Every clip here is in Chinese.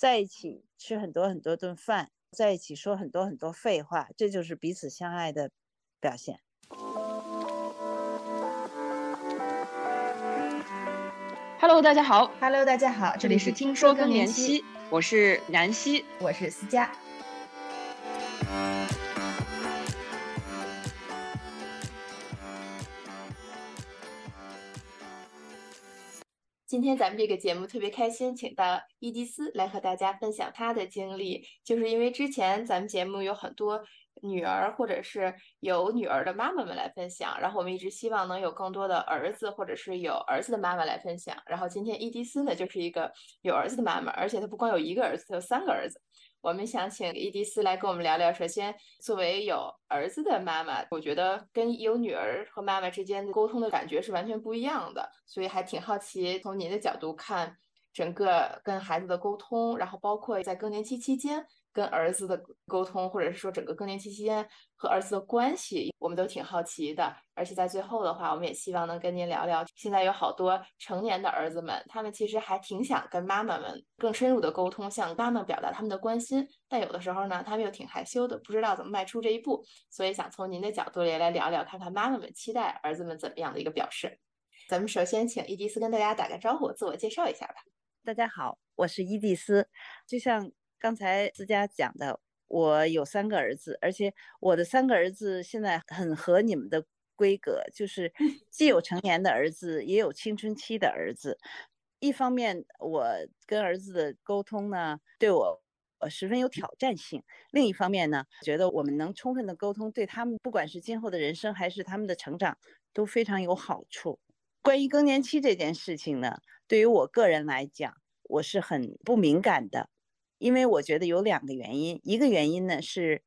在一起吃很多很多顿饭，在一起说很多很多废话，这就是彼此相爱的表现。Hello，大家好。Hello，大家好，这里是听说更年期，我是南希，我是思佳。今天咱们这个节目特别开心，请到伊迪丝来和大家分享她的经历。就是因为之前咱们节目有很多女儿或者是有女儿的妈妈们来分享，然后我们一直希望能有更多的儿子或者是有儿子的妈妈来分享。然后今天伊迪丝呢就是一个有儿子的妈妈，而且她不光有一个儿子，她有三个儿子。我们想请伊迪丝来跟我们聊聊。首先，作为有儿子的妈妈，我觉得跟有女儿和妈妈之间的沟通的感觉是完全不一样的，所以还挺好奇从您的角度看整个跟孩子的沟通，然后包括在更年期期间跟儿子的沟通，或者是说整个更年期期间和儿子的关系，我们都挺好奇的。而且在最后的话，我们也希望能跟您聊聊，现在有好多成年的儿子们，他们其实还挺想跟妈妈们更深入的沟通，向妈妈表达他们的关心，但有的时候呢，他们又挺害羞的，不知道怎么迈出这一步。所以想从您的角度也来聊聊，看看妈妈们期待儿子们怎么样的一个表示。咱们首先请伊迪丝跟大家打个招呼，自我介绍一下吧。大家好，我是伊蒂丝。就像刚才思佳讲的，我有三个儿子，而且我的三个儿子现在很合你们的规格，就是 既有成年的儿子，也有青春期的儿子。一方面，我跟儿子的沟通呢，对我呃十分有挑战性；另一方面呢，觉得我们能充分的沟通，对他们不管是今后的人生还是他们的成长都非常有好处。关于更年期这件事情呢，对于我个人来讲，我是很不敏感的，因为我觉得有两个原因。一个原因呢是，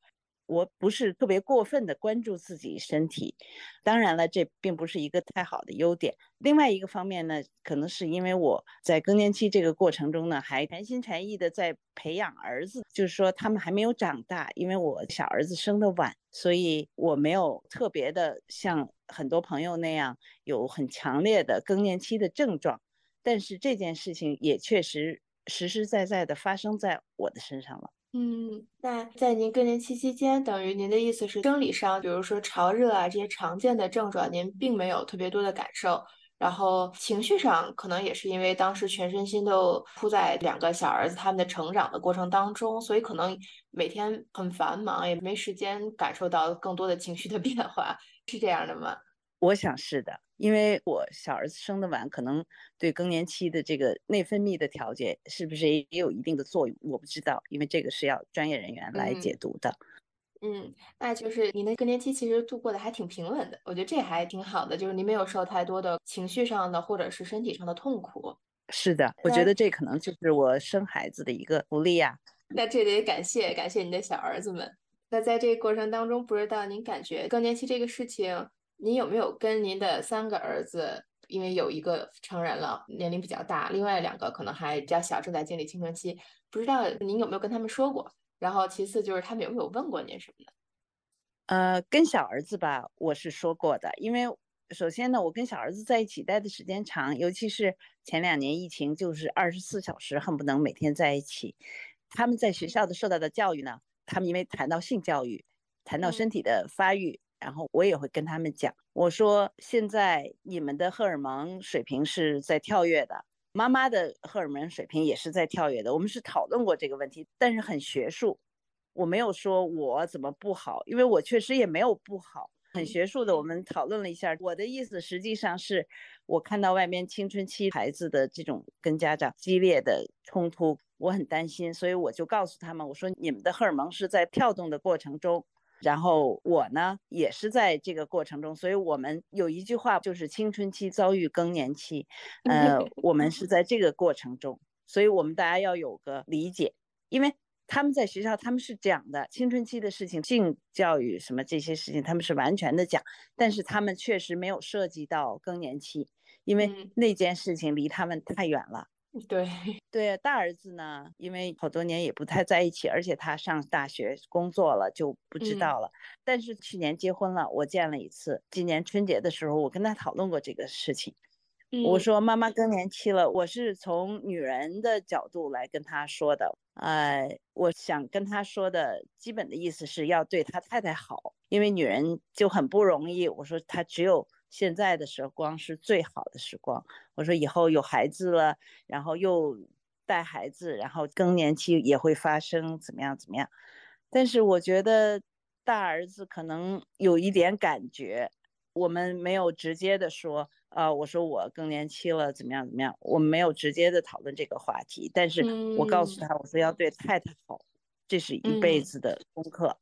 我不是特别过分的关注自己身体，当然了，这并不是一个太好的优点。另外一个方面呢，可能是因为我在更年期这个过程中呢，还全心全意的在培养儿子，就是说他们还没有长大，因为我小儿子生的晚，所以我没有特别的像很多朋友那样有很强烈的更年期的症状。但是这件事情也确实实实在在的发生在我的身上了。嗯，那在您更年期期间，等于您的意思是生理上，比如说潮热啊这些常见的症状，您并没有特别多的感受。然后情绪上可能也是因为当时全身心都扑在两个小儿子他们的成长的过程当中，所以可能每天很繁忙，也没时间感受到更多的情绪的 变化，是这样的吗？我想是的，因为我小儿子生的晚，可能对更年期的这个内分泌的调节是不是也有一定的作用，我不知道，因为这个是要专业人员来解读的。嗯，那就是您的更年期其实度过的还挺平稳的，我觉得这还挺好的，就是您没有受太多的情绪上的或者是身体上的痛苦。是的，我觉得这可能就是我生孩子的一个福利呀。那这得感谢感谢您的小儿子们。那在这个过程当中，不知道您感觉更年期这个事情，您有没有跟您的三个儿子，因为有一个成人了，年龄比较大，另外两个可能还比较小，正在经历青春期，不知道您有没有跟他们说过？然后其次就是他们有没有问过您什么的？呃，跟小儿子吧，我是说过的，因为首先呢，我跟小儿子在一起待的时间长，尤其是前两年疫情，就是二十四小时恨不能每天在一起。他们在学校的受到的教育呢，他们因为谈到性教育，谈到身体的发育，然后我也会跟他们讲，我说现在你们的荷尔蒙水平是在跳跃的，妈妈的荷尔蒙水平也是在跳跃的。我们是讨论过这个问题，但是很学术。我没有说我怎么不好，因为我确实也没有不好，很学术的。我们讨论了一下，我的意思实际上是我看到外面青春期孩子的这种跟家长激烈的冲突，我很担心，所以我就告诉他们，我说你们的荷尔蒙是在跳动的过程中，然后我呢也是在这个过程中，所以我们有一句话就是青春期遭遇更年期，呃，我们是在这个过程中，所以我们大家要有个理解，因为。他们在学校，他们是讲的青春期的事情，性教育什么这些事情，他们是完全的讲，但是他们确实没有涉及到更年期，因为那件事情离他们太远了。对对，大儿子呢，因为好多年也不太在一起，而且他上大学工作了，就不知道了。嗯、但是去年结婚了，我见了一次，今年春节的时候，我跟他讨论过这个事情。我说妈妈更年期了，我是从女人的角度来跟他说的。呃，我想跟他说的基本的意思是要对他太太好，因为女人就很不容易。我说她只有现在的时光是最好的时光。我说以后有孩子了，然后又带孩子，然后更年期也会发生，怎么样怎么样？但是我觉得大儿子可能有一点感觉，我们没有直接的说。啊，我说我更年期了，怎么样怎么样？我们没有直接的讨论这个话题，但是我告诉他，我说要对太太好，这是一辈子的功课。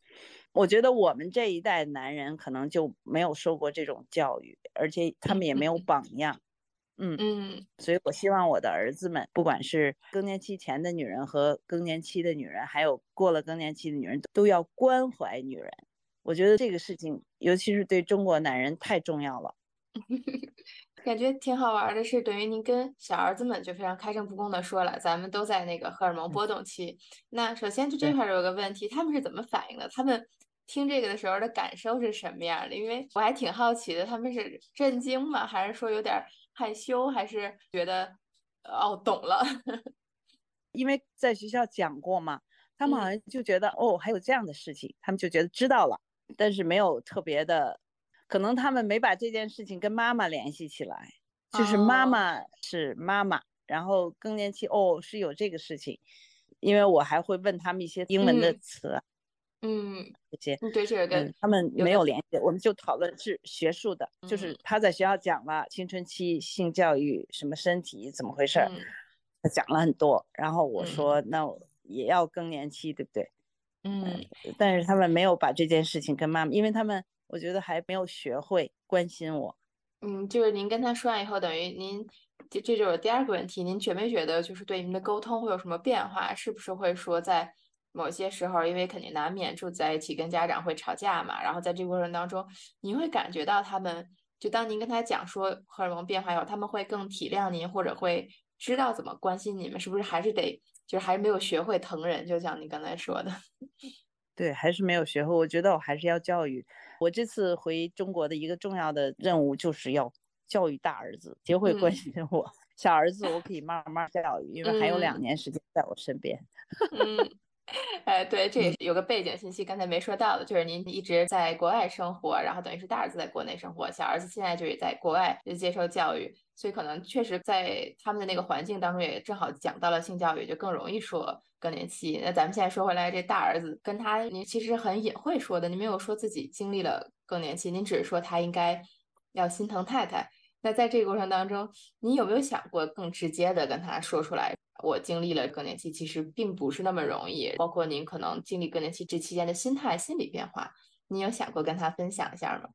我觉得我们这一代男人可能就没有受过这种教育，而且他们也没有 榜样。嗯嗯嗯，所以我希望我的儿子们，不管是更年期前的女人和更年期的女人，还有过了更年期的女人，都要关怀女人。我觉得这个事情，尤其是对中国男人太重要了。感觉挺好玩的，是等于您跟小儿子们就非常开诚布公的说了，咱们都在那个荷尔蒙波动期。那首先就这块有个问题，他们是怎么反应的？他们听这个的时候的感受是什么样的？因为我还挺好奇的，他们是震惊吗？还是说有点害羞？还是觉得哦懂了？因为在学校讲过嘛，他们好像就觉得哦还有这样的事情，他们就觉得知道了，但是没有特别的。可能他们没把这件事情跟妈妈联系起来，就是妈妈是妈妈，然后更年期哦是有这个事情，因为我还会问他们一些英文的词，嗯，这些，对这个他们没有联系，我们就讨论是学术的，就是他在学校讲了青春期性教育什么身体怎么回事，他讲了很多，然后我说那也要更年期对不对？嗯，但是他们没有把这件事情跟妈妈，因为他们。我觉得还没有学会关心我，嗯，就是您跟他说完以后，等于您这这就是第二个问题，您觉没觉得就是对您的沟通会有什么变化？是不是会说在某些时候，因为肯定难免住在一起，跟家长会吵架嘛，然后在这个过程当中，您会感觉到他们，就当您跟他讲说荷尔蒙变化以后，他们会更体谅您，或者会知道怎么关心你们？是不是还是得就是还是没有学会疼人？就像你刚才说的，对，还是没有学会。我觉得我还是要教育。我这次回中国的一个重要的任务，就是要教育大儿子，学会关心我。小儿子我可以慢慢教育，因为还有两年时间在我身边。嗯。哎，对，这也是有个背景信息，刚才没说到的，就是您一直在国外生活，然后等于是大儿子在国内生活，小儿子现在就也在国外接受教育，所以可能确实在他们的那个环境当中，也正好讲到了性教育，就更容易说更年期。那咱们现在说回来，这大儿子跟他，您其实很隐晦说的，您没有说自己经历了更年期，您只是说他应该要心疼太太。那在这个过程当中，你有没有想过更直接的跟他说出来？我经历了更年期，其实并不是那么容易。包括您可能经历更年期这期间的心态、心理变化，你有想过跟他分享一下吗？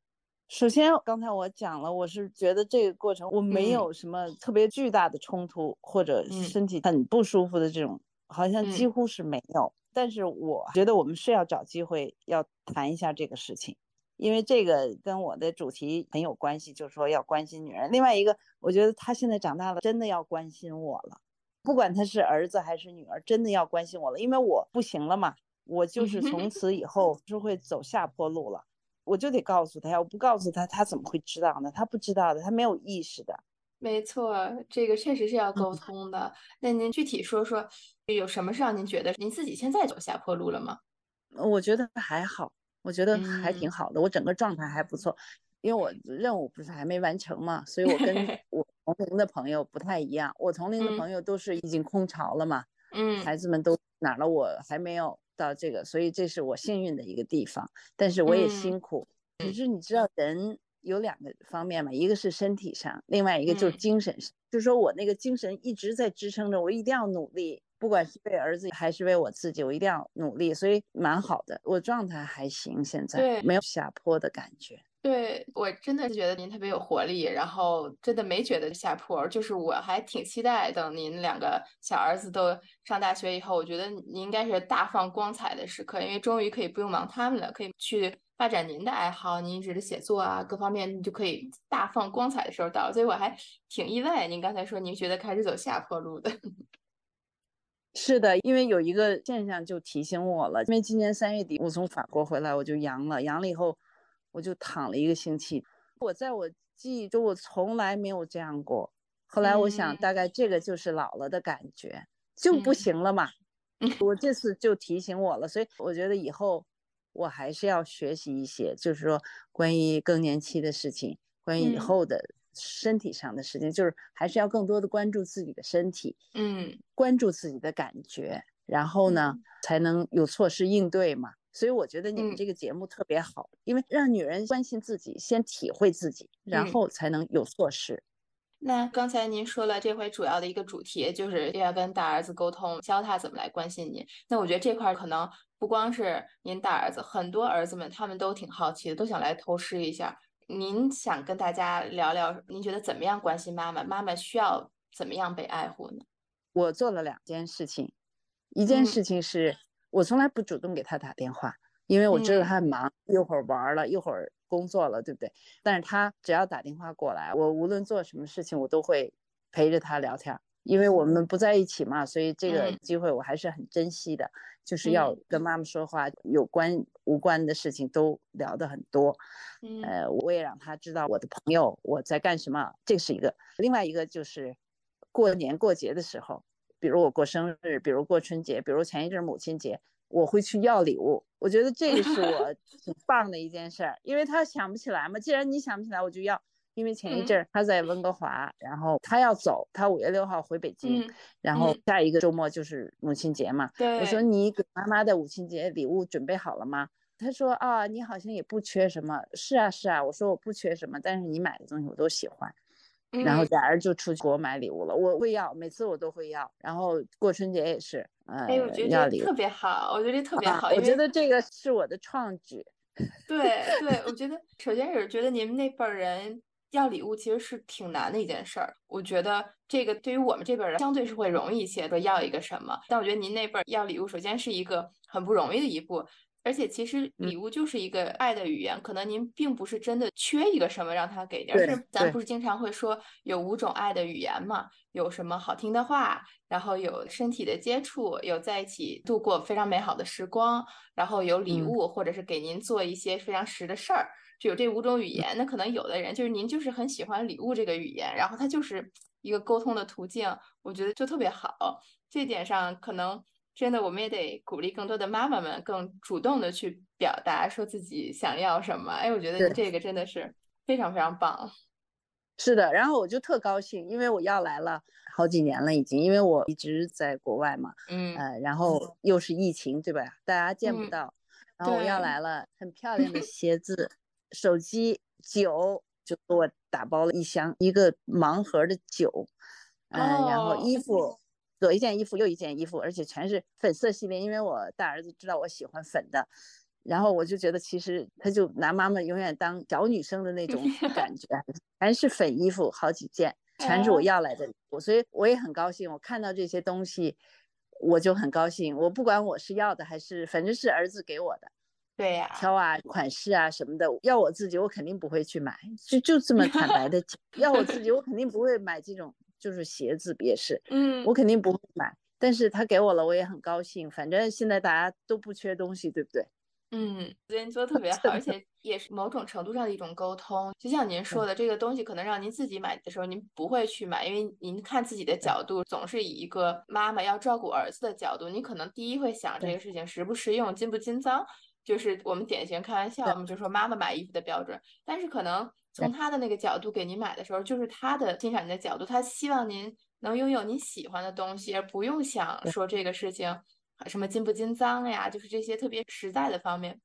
首先，刚才我讲了，我是觉得这个过程我没有什么特别巨大的冲突，或者身体很不舒服的这种，好像几乎是没有。但是我觉得我们是要找机会要谈一下这个事情，因为这个跟我的主题很有关系，就是说要关心女人。另外一个，我觉得他现在长大了，真的要关心我了。不管他是儿子还是女儿，真的要关心我了，因为我不行了嘛，我就是从此以后是会走下坡路了，我就得告诉他呀，我不告诉他，他怎么会知道呢？他不知道的，他没有意识的。没错，这个确实是要沟通的。那您具体说说，有什么是让您觉得您自己现在走下坡路了吗？我觉得还好，我觉得还挺好的，我整个状态还不错，因为我任务不是还没完成嘛，所以我跟 我。同龄的朋友不太一样，我同龄的朋友都是已经空巢了嘛，嗯，孩子们都哪了，我还没有到这个，所以这是我幸运的一个地方。但是我也辛苦，可是你知道人有两个方面嘛，一个是身体上，另外一个就是精神上，就是说我那个精神一直在支撑着我，一定要努力，不管是为儿子还是为我自己，我一定要努力，所以蛮好的，我状态还行，现在没有下坡的感觉。对我真的是觉得您特别有活力，然后真的没觉得下坡，就是我还挺期待等您两个小儿子都上大学以后，我觉得您应该是大放光彩的时刻，因为终于可以不用忙他们了，可以去发展您的爱好，您一直的写作啊，各方面就可以大放光彩的时候到了，所以我还挺意外，您刚才说您觉得开始走下坡路的。是的，因为有一个现象就提醒我了，因为今年三月底我从法国回来，我就阳了，阳了以后。我就躺了一个星期，我在我记忆中我从来没有这样过，后来我想，大概这个就是老了的感觉，就不行了嘛。我这次就提醒我了，所以我觉得以后我还是要学习一些，就是说关于更年期的事情，关于以后的身体上的事情，就是还是要更多的关注自己的身体，嗯，关注自己的感觉，然后呢才能有措施应对嘛。所以我觉得你们这个节目特别好，因为让女人关心自己，先体会自己，然后才能有措施。那刚才您说了，这回主要的一个主题就是要跟大儿子沟通，教他怎么来关心您。那我觉得这块可能不光是您大儿子，很多儿子们他们都挺好奇的，都想来偷师一下。您想跟大家聊聊，您觉得怎么样关心妈妈？妈妈需要怎么样被爱护呢？我做了两件事情，一件事情是。我从来不主动给他打电话，因为我知道他很忙，一会儿玩了，一会儿工作了，对不对？但是他只要打电话过来，我无论做什么事情，我都会陪着他聊天。因为我们不在一起嘛，所以这个机会我还是很珍惜的，就是要跟妈妈说话，有关无关的事情都聊得很多。呃，我也让她知道我的朋友我在干什么，这是一个。另外一个就是过年过节的时候。比如我过生日，比如过春节，比如前一阵母亲节，我会去要礼物。我觉得这个是我 挺棒的一件事儿，因为他想不起来嘛。既然你想不起来，我就要。因为前一阵他在温哥华，然后他要走，他五月六号回北京，然后下一个周末就是母亲节嘛。我说你给妈妈的母亲节礼物准备好了吗？他说啊，你好像也不缺什么。是啊是啊，我说我不缺什么，但是你买的东西我都喜欢。然后俩人就出去给我买礼物了，我会要，每次我都会要。然后过春节也是，呃，要礼物特别好，我觉得这特别好。我觉得这个是我的创举。对对，我觉得首先是觉得你们那辈人要礼物其实是挺难的一件事儿。我觉得这个对于我们这边人相对是会容易一些，说要一个什么。但我觉得您那辈儿要礼物，首先是一个很不容易的一步。而且其实礼物就是一个爱的语言，可能您并不是真的缺一个什么让他给点，是咱不是经常会说有五种爱的语言嘛？有什么好听的话，然后有身体的接触，有在一起度过非常美好的时光，然后有礼物或者是给您做一些非常实的事儿，就有这五种语言。那可能有的人就是您就是很喜欢礼物这个语言，然后它就是一个沟通的途径，我觉得就特别好。这点上可能。真的，我们也得鼓励更多的妈妈们更主动的去表达，说自己想要什么。哎，我觉得这个真的是非常非常棒。是的，然后我就特高兴，因为我要来了好几年了，已经，因为我一直在国外嘛，嗯，呃，然后又是疫情，对吧？大家见不到，然后我要来了，很漂亮的 鞋子、手机、酒，就给我打包了一箱一个盲盒的酒，嗯，然后衣服。左一件衣服，右一件衣服，而且全是粉色系列，因为我大儿子知道我喜欢粉的，然后我就觉得其实他就拿妈妈永远当小女生的那种 感觉，全是粉衣服，好几件，全是我要来的礼物，所以我也很高兴。我看到这些东西，我就很高兴。我不管我是要的还是，反正是儿子给我的，对呀，挑啊款式啊什么的，要我自己我肯定不会去买，就就这么 坦白的，要我自己我肯定不会买这种。就是鞋子也是，嗯，我肯定不会买，但是他给我了，我也很高兴。反正现在大家都不缺东西，对不对？嗯，我觉得你做的特别好，而且 也是某种程度上的一种沟通。就像您说的，这个东西可能让您自己买的时候，您不会去买，因为您看自己的角度总是以一个妈妈要照顾儿子的角度，你可能第一会想这个事情实不实用、经不经脏，就是我们典型开玩笑，我们就说妈妈买衣服的标准，但是可能。从他的那个角度给您买的时候，就是他的欣赏您的角度，他希望您能拥有您喜欢的东西，而不用想说这个事情什么金不金脏呀，就是这些特别实在的方面。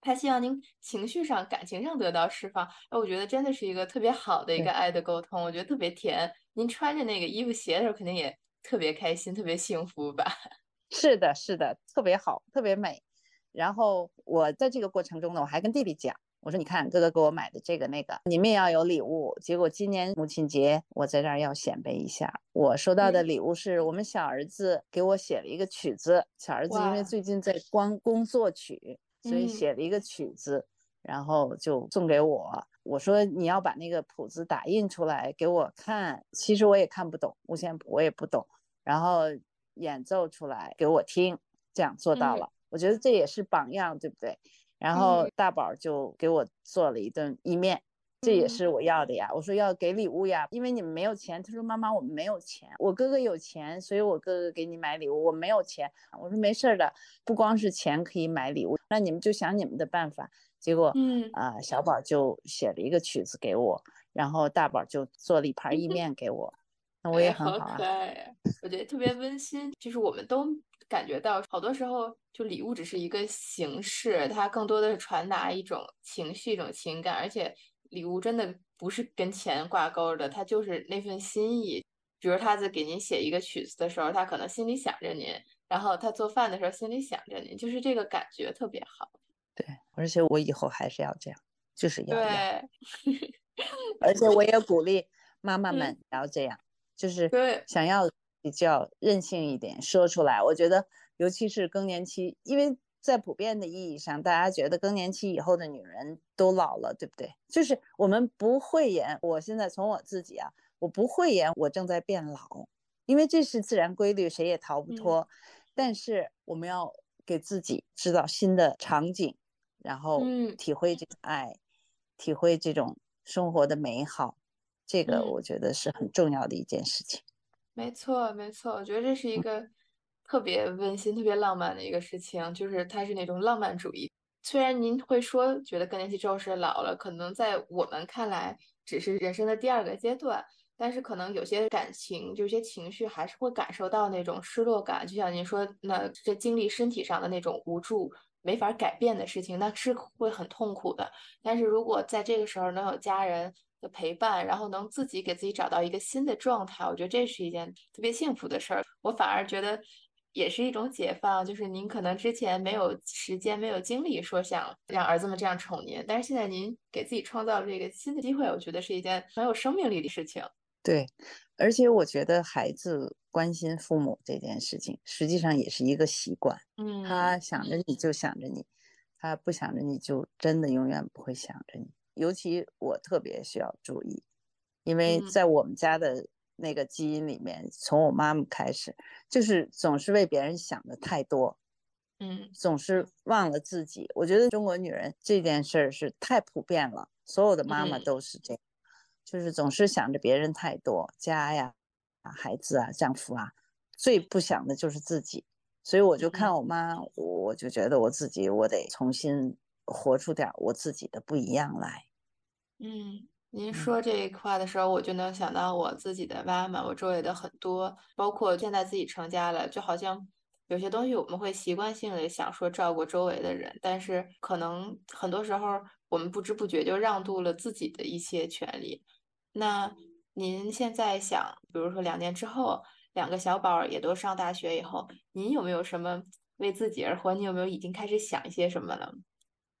他希望您情绪上、感情上得到释放。哎，我觉得真的是一个特别好的一个爱的沟通，我觉得特别甜。您穿着那个衣服鞋的时候，肯定也特别开心、特别幸福吧？是的，是的，特别好，特别美。然后我在这个过程中呢，我还跟弟弟讲。我说，你看哥哥给我买的这个那个，你们也要有礼物。结果今年母亲节，我在这儿要显摆一下，我收到的礼物是我们小儿子给我写了一个曲子。小儿子因为最近在光工作曲，所以写了一个曲子，然后就送给我。我说你要把那个谱子打印出来给我看，其实我也看不懂五线谱，我也不懂，然后演奏出来给我听，这样做到了。我觉得这也是榜样，对不对？然后大宝就给我做了一顿意面，这也是我要的呀。我说要给礼物呀，因为你们没有钱。他说妈妈，我们没有钱，我哥哥有钱，所以我哥哥给你买礼物，我没有钱。我说没事的，不光是钱可以买礼物，那你们就想你们的办法。结果，嗯啊，小宝就写了一个曲子给我，然后大宝就做了一盘意面给我，那我也很好好啊。可爱呀，我觉得特别温馨。就是我们都感觉到，好多时候就礼物只是一个形式，它更多的是传达一种情绪、一种情感，而且礼物真的不是跟钱挂钩的，它就是那份心意。比如他在给您写一个曲子的时候，他可能心里想着您，然后他做饭的时候心里想着您，就是这个感觉特别好。对，而且我以后还是要这样，就是要要。对 而且我也鼓励妈妈嗯们也要这样，就是对想要比较任性一点，说出来。我觉得，尤其是更年期，因为在普遍的意义上，大家觉得更年期以后的女人都老了，对不对？就是我们不讳言，我现在从我自己啊，我不讳言我正在变老，因为这是自然规律，谁也逃不嗯脱。但是我们要给自己制造新的场景，然后嗯体会这个爱，体会这种生活的美好，这个嗯我觉得是很重要的一件事情。没错，没错，我觉得这是一个特别温馨、特别浪漫的一个事情，就是它是那种浪漫主义。虽然您会说觉得更年期之后是老了，可能在我们看来只是人生的第二个阶段，但是可能有些感情，有些情绪还是会感受到那种失落感。就像您说，那这经历身体上的那种无助、没法改变的事情，那是会很痛苦的。但是如果在这个时候能有家人的陪伴，然后能自己给自己找到一个新的状态，我觉得这是一件特别幸福的事儿。我反而觉得也是一种解放，就是您可能之前没有时间、没有精力说想让儿子们这样宠您，但是现在您给自己创造了这个新的机会，我觉得是一件很有生命力的事情。对，而且我觉得孩子关心父母这件事情，实际上也是一个习惯。嗯，他想着你就想着你，他不想着你就真的永远不会想着你。尤其我特别需要注意，因为嗯。在我们家的那个基因里面，从我妈妈开始，就是总是为别人想的太多，嗯。总是忘了自己。我觉得中国女人这件事儿是太普遍了，所有的妈妈嗯。都是这样，就是总是想着别人太多，家呀、啊孩子啊、丈夫啊，最不想的就是自己。所以我就看嗯我妈，我就觉得我自己，我得重新活出点儿我自己的不一样来。嗯，您说这一块的时候，我就能想到我自己的妈妈，我周围的很多，包括现在自己成家了，就好像有些东西我们会习惯性的想说照顾周围的人，但是可能很多时候我们不知不觉就让渡了自己的一些权利。那您现在想，比如说两年之后，两个小宝儿也都上大学以后，您有没有什么为自己而活？你有没有已经开始想一些什么了？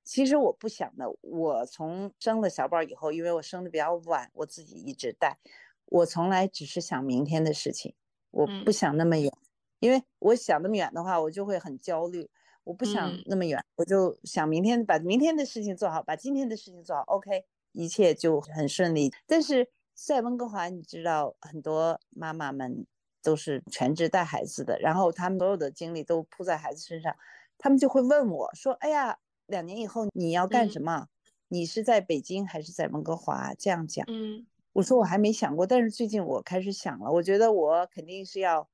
其实我不想的，我从生了小宝以后，因为我生的比较晚，我自己一直带，我从来只是想明天的事情，我嗯不想那么远，因为我想那么远的话，我就会很焦虑。我不想嗯那么远，我就想明天把明天的事情做好，把今天的事情做好，OK，一切就很顺利。但是在温哥华，你知道很多妈妈们都是全职带孩子的，然后他们所有的精力都扑在孩子身上，他们就会问我说：“哎呀，两年以后你要干嗯什么？你是在北京还是在温哥华？”这样讲，嗯我说我还没想过，但是最近我开始想了，我觉得我肯定是要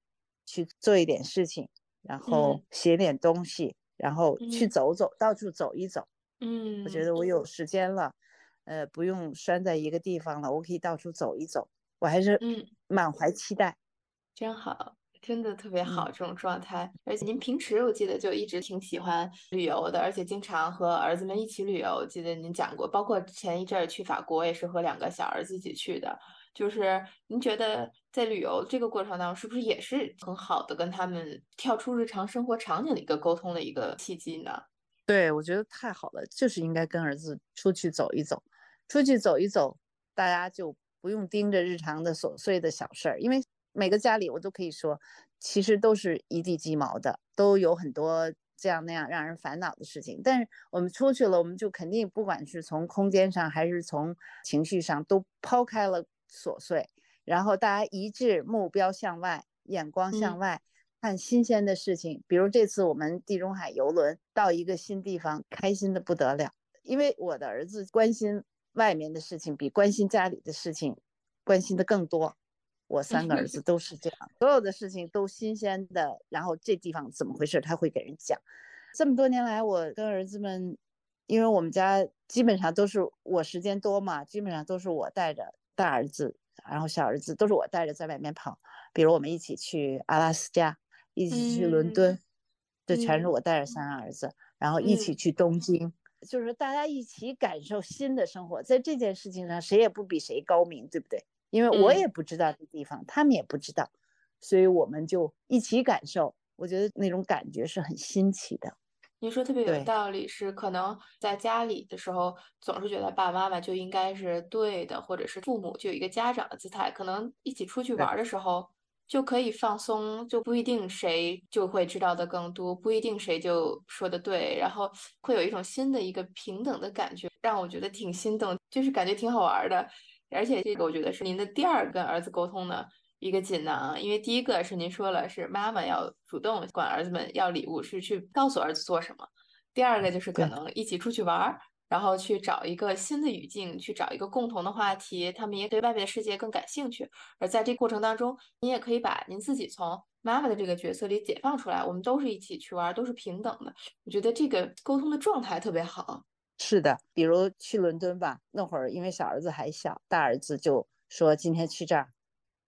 去做一点事情，然后嗯写点东西，然后去嗯走走，到处走一走。嗯，我觉得我有时间了，呃，不用拴在一个地方了，我可以到处走一走，我还是嗯满怀期待。真好，真的特别好嗯这种状态。而且您平时我记得就一直挺喜欢旅游的，而且经常和儿子们一起旅游。我记得您讲过，包括前一阵儿去法国也是和两个小儿子一起去的。就是您觉得在旅游这个过程当中，是不是也是很好的跟他们跳出日常生活场景的一个沟通的一个契机呢？对，我觉得太好了，就是应该跟儿子出去走一走，出去走一走，大家就不用盯着日常的琐碎的小事儿，因为每个家里我都可以说，其实都是一地鸡毛的，都有很多这样那样让人烦恼的事情。但是我们出去了，我们就肯定不管是从空间上还是从情绪上，都抛开了琐碎，然后大家一致目标向外，眼光向嗯外。看新鲜的事情，比如这次我们地中海游轮到一个新地方，开心的不得了。因为我的儿子关心外面的事情比关心家里的事情关心的更多。我三个儿子都是这样，所有的事情都新鲜的，然后这地方怎么回事，他会给人讲。这么多年来，我跟儿子们，因为我们家基本上都是我时间多嘛，基本上都是我带着大儿子，然后小儿子都是我带着在外面跑。比如我们一起去阿拉斯加，一起去伦敦，这全是我带着三个儿子，然后一起去东京，就是大家一起感受新的生活。在这件事情上，谁也不比谁高明，对不对？因为我也不知道这地方，他们也不知道，所以我们就一起感受。我觉得那种感觉是很新奇的。您说特别有道理，是可能在家里的时候总是觉得爸爸妈妈就应该是对的，或者是父母就有一个家长的姿态。可能一起出去玩的时候就可以放松，就不一定谁就会知道的更多，不一定谁就说的对，然后会有一种新的一个平等的感觉，让我觉得挺心动，就是感觉挺好玩的。而且这个我觉得是您的第二跟儿子沟通的。一个锦囊，因为第一个是您说了，是妈妈要主动管儿子们要礼物，是去告诉儿子做什么。第二个就是可能一起出去玩，然后去找一个新的语境，去找一个共同的话题，他们也对外面的世界更感兴趣。而在这过程当中，您也可以把您自己从妈妈的这个角色里解放出来，我们都是一起去玩，都是平等的。我觉得这个沟通的状态特别好。是的，比如去伦敦吧，那会儿因为小儿子还小，大儿子就说今天去这儿。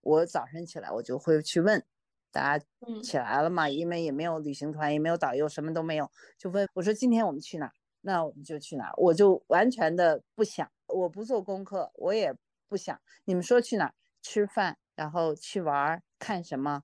我早晨起来，我就会去问大家起来了嘛，因为也没有旅行团，也没有导游，什么都没有，就问我说：“今天我们去哪？那我们就去哪。”我就完全的不想，我不做功课，我也不想。你们说去哪吃饭，然后去玩，看什么，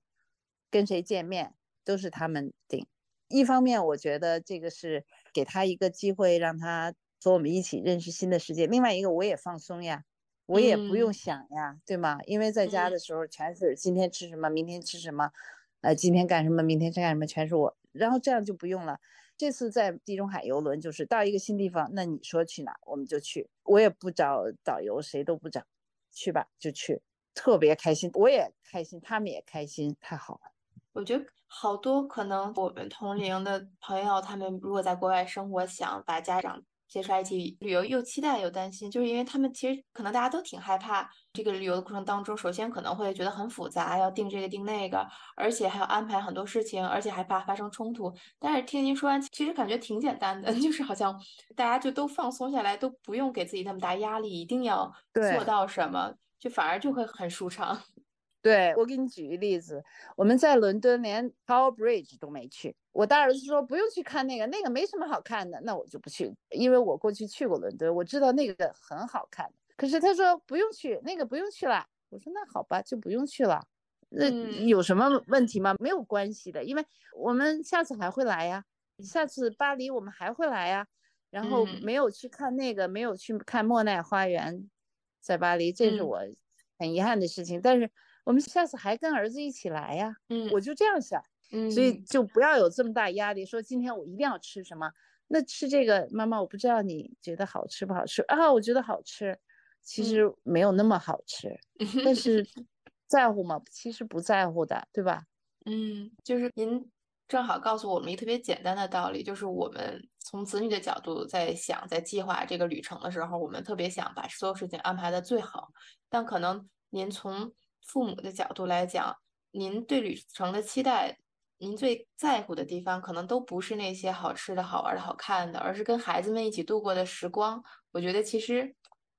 跟谁见面，都是他们定。一方面，我觉得这个是给他一个机会，让他和我们一起认识新的世界。另外一个，我也放松呀。我也不用想呀，对吗？因为在家的时候全是今天吃什么，明天吃什么，呃，今天干什么，明天干什么，全是我。然后这样就不用了。这次在地中海游轮，就是到一个新地方，那你说去哪，我们就去。我也不找导游，谁都不找，去吧就去，特别开心，我也开心，他们也开心，太好了。我觉得好多可能我们同龄的朋友，他们如果在国外生活，想把家长。接出来一起旅游，又期待又担心，就是因为他们其实可能大家都挺害怕这个旅游的过程当中，首先可能会觉得很复杂，要定这个定那个，而且还要安排很多事情，而且还怕发生冲突。但是听您说完，其实感觉挺简单的，就是好像大家就都放松下来，都不用给自己那么大压力，一定要做到什么，就反而就会很舒畅。对我给你举个例子，我们在伦敦连 Tower Bridge 都没去。我大儿子说不用去看那个，那个没什么好看的，那我就不去，因为我过去去过伦敦，我知道那个很好看。可是他说不用去，那个不用去了。我说那好吧，就不用去了。那有什么问题吗？没有关系的，因为我们下次还会来呀，下次巴黎我们还会来呀。然后没有去看那个，没有去看莫奈花园，在巴黎，这是我很遗憾的事情。但是。我们下次还跟儿子一起来呀，嗯，我就这样想，嗯，所以就不要有这么大压力，说今天我一定要吃什么，那吃这个，妈妈我不知道你觉得好吃不好吃啊，我觉得好吃，其实没有那么好吃，但是在乎吗？其实不在乎的，对吧？嗯，就是您正好告诉我们一个特别简单的道理，就是我们从子女的角度在想，在计划这个旅程的时候，我们特别想把所有事情安排的最好，但可能您从父母的角度来讲，您对旅程的期待，您最在乎的地方，可能都不是那些好吃的、好玩的、好看的，而是跟孩子们一起度过的时光。我觉得其实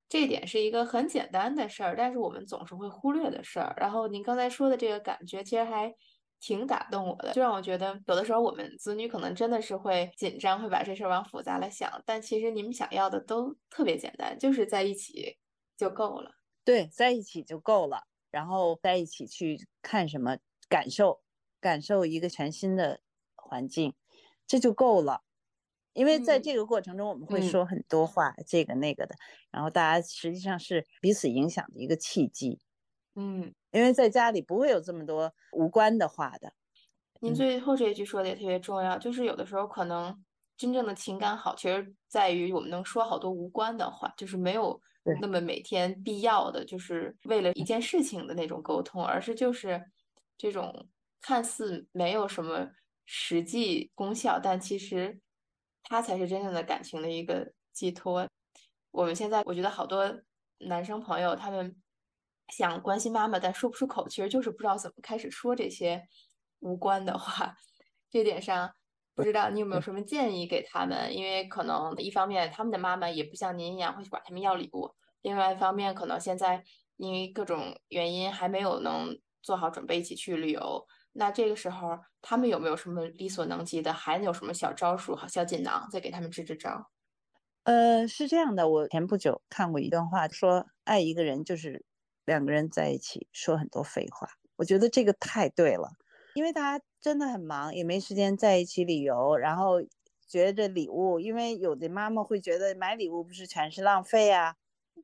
这点是一个很简单的事儿，但是我们总是会忽略的事儿。然后您刚才说的这个感觉，其实还挺打动我的，就让我觉得有的时候我们子女可能真的是会紧张，会把这事儿往复杂了想，但其实你们想要的都特别简单，就是在一起就够了。对，在一起就够了。然后在一起去看什么，感受感受一个全新的环境，这就够了。因为在这个过程中，我们会说很多话，这个那个的。然后大家实际上是彼此影响的一个契机。嗯，因为在家里不会有这么多无关的话的。您最后这一句说的也特别重要，就是有的时候可能真正的情感好，其实在于我们能说好多无关的话，就是没有。那么每天必要的就是为了一件事情的那种沟通，而是就是这种看似没有什么实际功效，但其实它才是真正的感情的一个寄托。我们现在我觉得好多男生朋友他们想关心妈妈，但说不出口，其实就是不知道怎么开始说这些无关的话。这点上，不知道你有没有什么建议给他们？因为可能一方面他们的妈妈也不像您一样会去管他们要礼物，另外一方面可能现在因为各种原因还没有能做好准备一起去旅游。那这个时候他们有没有什么力所能及的？还有什么小招数、小锦囊，再给他们支支招？呃，是这样的，我前不久看过一段话，说爱一个人就是两个人在一起说很多废话。我觉得这个太对了，因为大家真的很忙，也没时间在一起旅游，然后觉得礼物，因为有的妈妈会觉得买礼物不是全是浪费啊。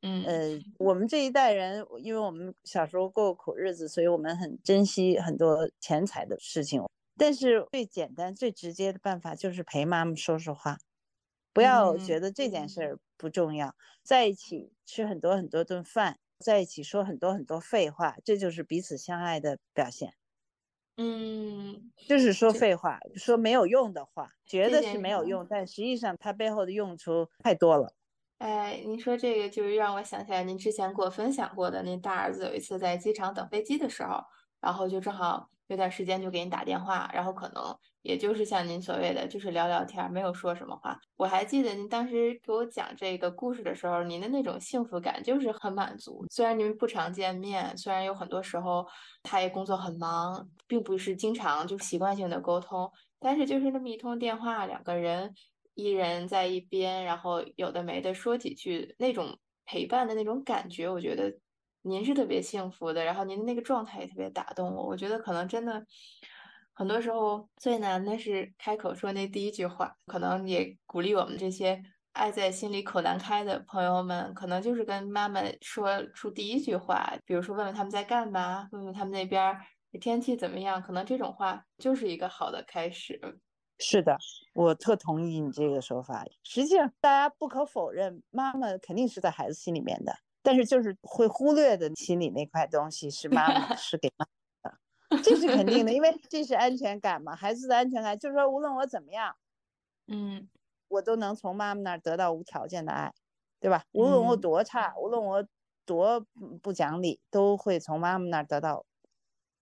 嗯，呃，我们这一代人，因为我们小时候过苦日子，所以我们很珍惜很多钱财的事情。但是最简单、最直接的办法就是陪妈妈说说话。不要觉得这件事儿不重要，在一起吃很多很多顿饭，在一起说很多很多废话，这就是彼此相爱的表现。嗯，就是说废话，说没有用的话，觉得是没有用，但实际上它背后的用处太多了。哎，您说这个就是让我想起来您之前给我分享过的，您大儿子有一次在机场等飞机的时候，然后就正好。有点时间就给你打电话，然后可能也就是像您所谓的，就是聊聊天，没有说什么话。我还记得您当时给我讲这个故事的时候，您的那种幸福感就是很满足。虽然您不常见面，虽然有很多时候他也工作很忙，并不是经常就习惯性的沟通，但是就是那么一通电话，两个人一人在一边，然后有的没的说几句，那种陪伴的那种感觉，我觉得。您是特别幸福的，然后您的那个状态也特别打动我。我觉得可能真的很多时候最难的是开口说那第一句话，可能也鼓励我们这些爱在心里口难开的朋友们，可能就是跟妈妈说出第一句话，比如说问问他们在干嘛，问问他们那边天气怎么样，可能这种话就是一个好的开始。是的，我特同意你这个说法。实际上，大家不可否认，妈妈肯定是在孩子心里面的。但是就是会忽略的心里那块东西是妈妈 是给妈的，这是肯定的，因为这是安全感嘛，孩子的安全感就是说无论我怎么样，嗯，我都能从妈妈那儿得到无条件的爱，对吧？无论我多差，无论我多不讲理，都会从妈妈那儿得到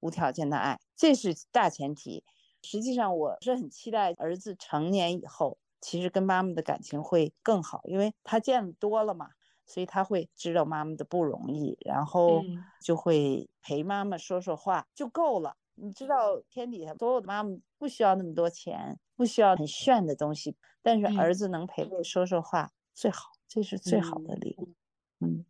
无条件的爱，这是大前提。实际上我是很期待儿子成年以后，其实跟妈妈的感情会更好，因为他见多了嘛。所以他会知道妈妈的不容易，然后就会陪妈妈说说话就够了。你知道天底下所有的妈妈不需要那么多钱，不需要很炫的东西，但是儿子能陪陪说说话最好，这是最好的礼物。嗯。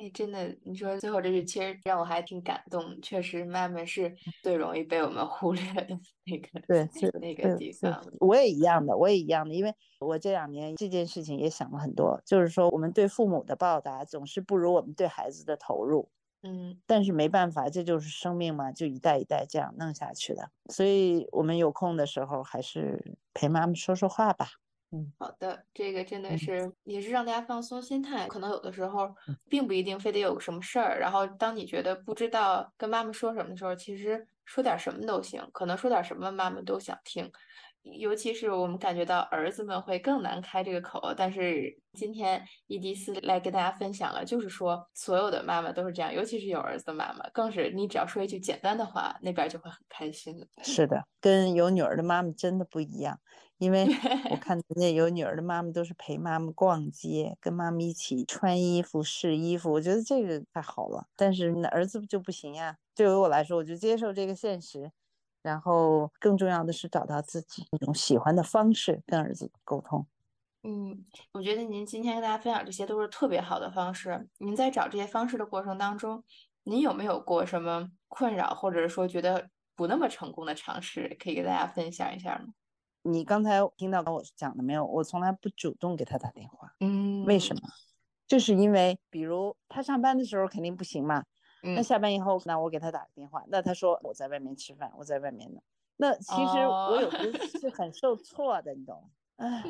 哎，真的，你说最后这句其实让我还挺感动。确实，妈妈是最容易被我们忽略的那个，对，那个地方。我也一样的，我也一样的，因为我这两年这件事情也想了很多。就是说，我们对父母的报答总是不如我们对孩子的投入。嗯，但是没办法，这就是生命嘛，就一代一代这样弄下去的。所以我们有空的时候，还是陪妈妈说说话吧。嗯，好的，这个真的是也是让大家放松心态。可能有的时候并不一定非得有什么事儿，然后当你觉得不知道跟妈妈说什么的时候，其实说点什么都行，可能说点什么妈妈都想听。尤其是我们感觉到儿子们会更难开这个口，但是今天伊迪丝来跟大家分享了，就是说所有的妈妈都是这样，尤其是有儿子的妈妈，更是你只要说一句简单的话，那边就会很开心。是的，跟有女儿的妈妈真的不一样，因为 我看人家有女儿的妈妈都是陪妈妈逛街，跟妈妈一起穿衣服、试衣服，我觉得这个太好了。但是那儿子就不行呀，对于我来说，我就接受这个现实。然后更重要的是找到自己一种喜欢的方式跟儿子沟通。嗯，我觉得您今天跟大家分享这些都是特别好的方式。您在找这些方式的过程当中，您有没有过什么困扰，或者是说觉得不那么成功的尝试，可以给大家分享一下吗？你刚才听到我讲的没有？我从来不主动给他打电话。嗯，为什么？就是因为，比如他上班的时候肯定不行嘛。那下班以后，那我给他打个电话，那他说我在外面吃饭，我在外面呢。那其实我有时是很受挫的，你懂吗？哎，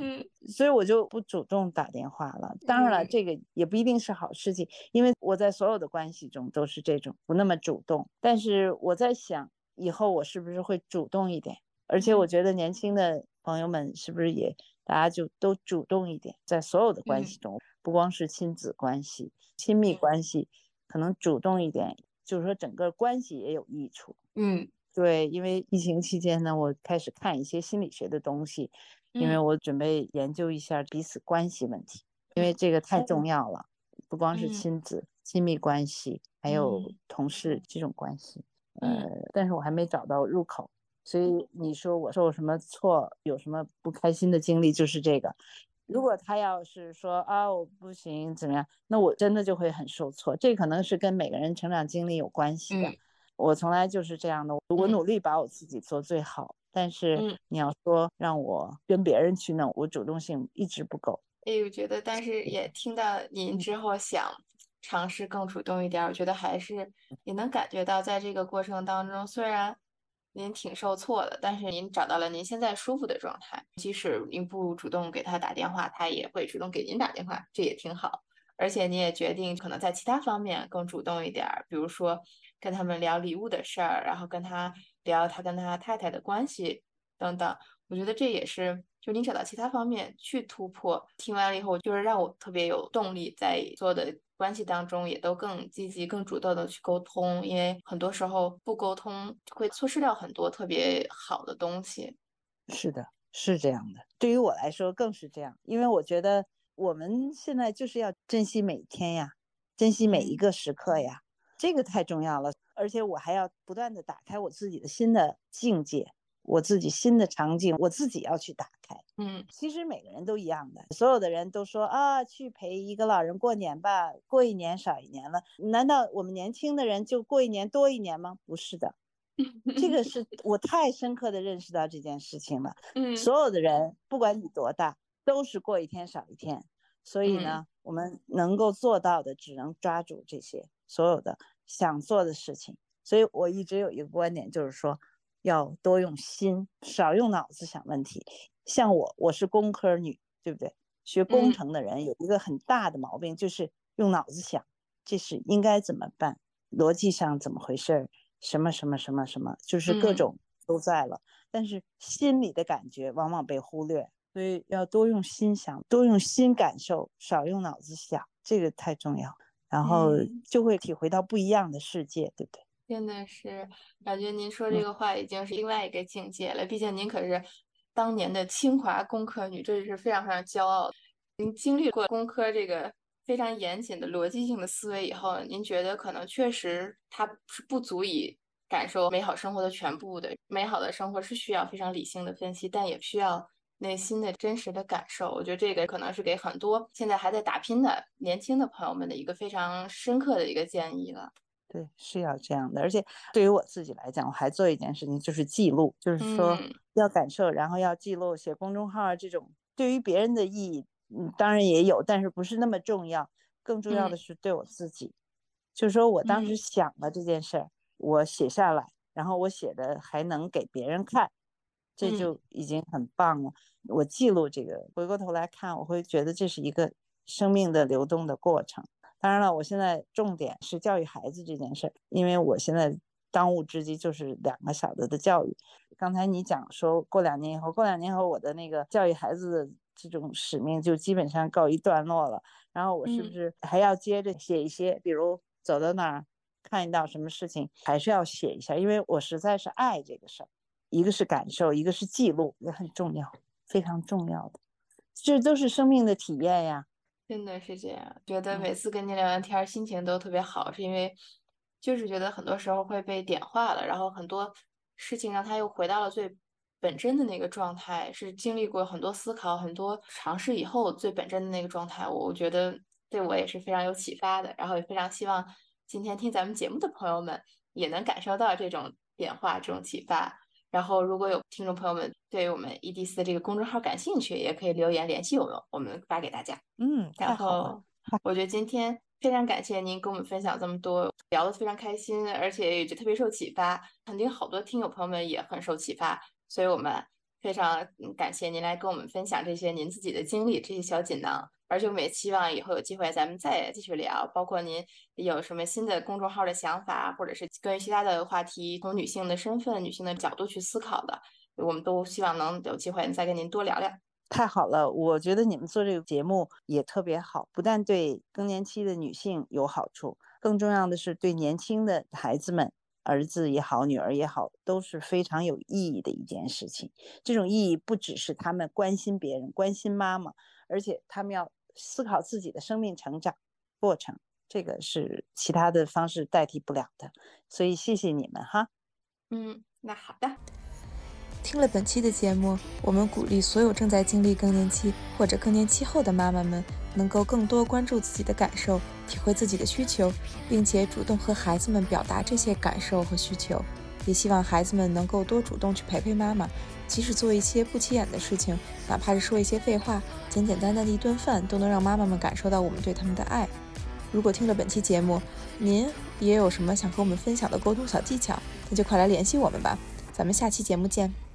所以我就不主动打电话了。当然了，这个也不一定是好事情，因为我在所有的关系中都是这种不那么主动。但是我在想，以后我是不是会主动一点？而且我觉得年轻的朋友们是不是也大家就都主动一点，在所有的关系中，不光是亲子关系、亲密关系，可能主动一点，就是说整个关系也有益处。嗯，对，因为疫情期间呢，我开始看一些心理学的东西，因为我准备研究一下彼此关系问题，因为这个太重要了，不光是亲子、亲密关系，还有同事这种关系。呃，但是我还没找到入口。所以你说我受什么挫，有什么不开心的经历，就是这个。如果他要是说啊我不行怎么样，那我真的就会很受挫。这可能是跟每个人成长经历有关系的。我从来就是这样的，我努力把我自己做最好。但是你要说让我跟别人去弄，我主动性一直不够。哎，我觉得，但是也听到您之后想尝试更主动一点，我觉得还是也能感觉到，在这个过程当中，虽然。您挺受挫的，但是您找到了您现在舒服的状态。即使您不主动给他打电话，他也会主动给您打电话，这也挺好。而且你也决定可能在其他方面更主动一点儿，比如说跟他们聊礼物的事儿，然后跟他聊他跟他太太的关系等等。我觉得这也是。就你找到其他方面去突破，听完了以后，就是让我特别有动力，在所有的关系当中也都更积极、更主动的去沟通，因为很多时候不沟通会错失掉很多特别好的东西。是的，是这样的。对于我来说更是这样，因为我觉得我们现在就是要珍惜每一天呀，珍惜每一个时刻呀，这个太重要了。而且我还要不断的打开我自己的新的境界。我自己新的场景，我自己要去打开。嗯，其实每个人都一样的，所有的人都说啊，去陪一个老人过年吧，过一年少一年了。难道我们年轻的人就过一年多一年吗？不是的，这个是我太深刻的认识到这件事情了。嗯，所有的人不管你多大，都是过一天少一天。所以呢，我们能够做到的，只能抓住这些所有的想做的事情。所以我一直有一个观点，就是说。要多用心，少用脑子想问题。像我，我是工科女，对不对？学工程的人有一个很大的毛病，就是用脑子想，这是应该怎么办？逻辑上怎么回事儿？什么什么什么什么，就是各种都在了。但是心里的感觉往往被忽略，所以要多用心想，多用心感受，少用脑子想，这个太重要。然后就会体会到不一样的世界，对不对？真的是感觉您说这个话已经是另外一个境界了。毕竟您可是当年的清华工科女，这是非常非常骄傲。您经历过工科这个非常严谨的逻辑性的思维以后，您觉得可能确实它是不足以感受美好生活的全部的。美好的生活是需要非常理性的分析，但也需要内心的真实的感受。我觉得这个可能是给很多现在还在打拼的年轻的朋友们的一个非常深刻的一个建议了。对，是要这样的。而且对于我自己来讲，我还做一件事情，就是记录，就是说要感受，然后要记录。写公众号这种对于别人的意义，嗯，当然也有，但是不是那么重要。更重要的是对我自己，就是说我当时想了这件事儿，我写下来，然后我写的还能给别人看，这就已经很棒了。我记录这个，回过头来看，我会觉得这是一个生命的流动的过程。当然了，我现在重点是教育孩子这件事儿，因为我现在当务之急就是两个小的的教育。刚才你讲说过两年以后，过两年以后我的那个教育孩子的这种使命就基本上告一段落了。然后我是不是还要接着写一些，比如走到哪儿看到什么事情，还是要写一下，因为我实在是爱这个事儿。一个是感受，一个是记录，也很重要，非常重要的，这都是生命的体验呀。真的是这样，觉得每次跟你聊完天，心情都特别好，是因为就是觉得很多时候会被点化了，然后很多事情让他又回到了最本真的那个状态，是经历过很多思考、很多尝试以后最本真的那个状态。我觉得对我也是非常有启发的，然后也非常希望今天听咱们节目的朋友们也能感受到这种点化、这种启发。然后，如果有听众朋友们对我们 EDC 的这个公众号感兴趣，也可以留言联系我们，我们发给大家。嗯，然后我觉得今天非常感谢您跟我们分享这么多，聊得非常开心，而且也特别受启发。肯定好多听友朋友们也很受启发，所以我们非常感谢您来跟我们分享这些您自己的经历，这些小锦囊。而且我们也希望以后有机会咱们再继续聊，包括您有什么新的公众号的想法，或者是关于其他的话题，从女性的身份、女性的角度去思考的，我们都希望能有机会再跟您多聊聊。太好了，我觉得你们做这个节目也特别好，不但对更年期的女性有好处，更重要的是对年轻的孩子们，儿子也好，女儿也好，都是非常有意义的一件事情。这种意义不只是他们关心别人、关心妈妈，而且他们要思考自己的生命成长过程，这个是其他的方式代替不了的。所以谢谢你们哈。嗯，那好的。听了本期的节目，我们鼓励所有正在经历更年期或者更年期后的妈妈们，能够更多关注自己的感受，体会自己的需求，并且主动和孩子们表达这些感受和需求。也希望孩子们能够多主动去陪陪妈妈，即使做一些不起眼的事情，哪怕是说一些废话，简简单单的一顿饭，都能让妈妈们感受到我们对他们的爱。如果听了本期节目，您也有什么想和我们分享的沟通小技巧，那就快来联系我们吧。咱们下期节目见。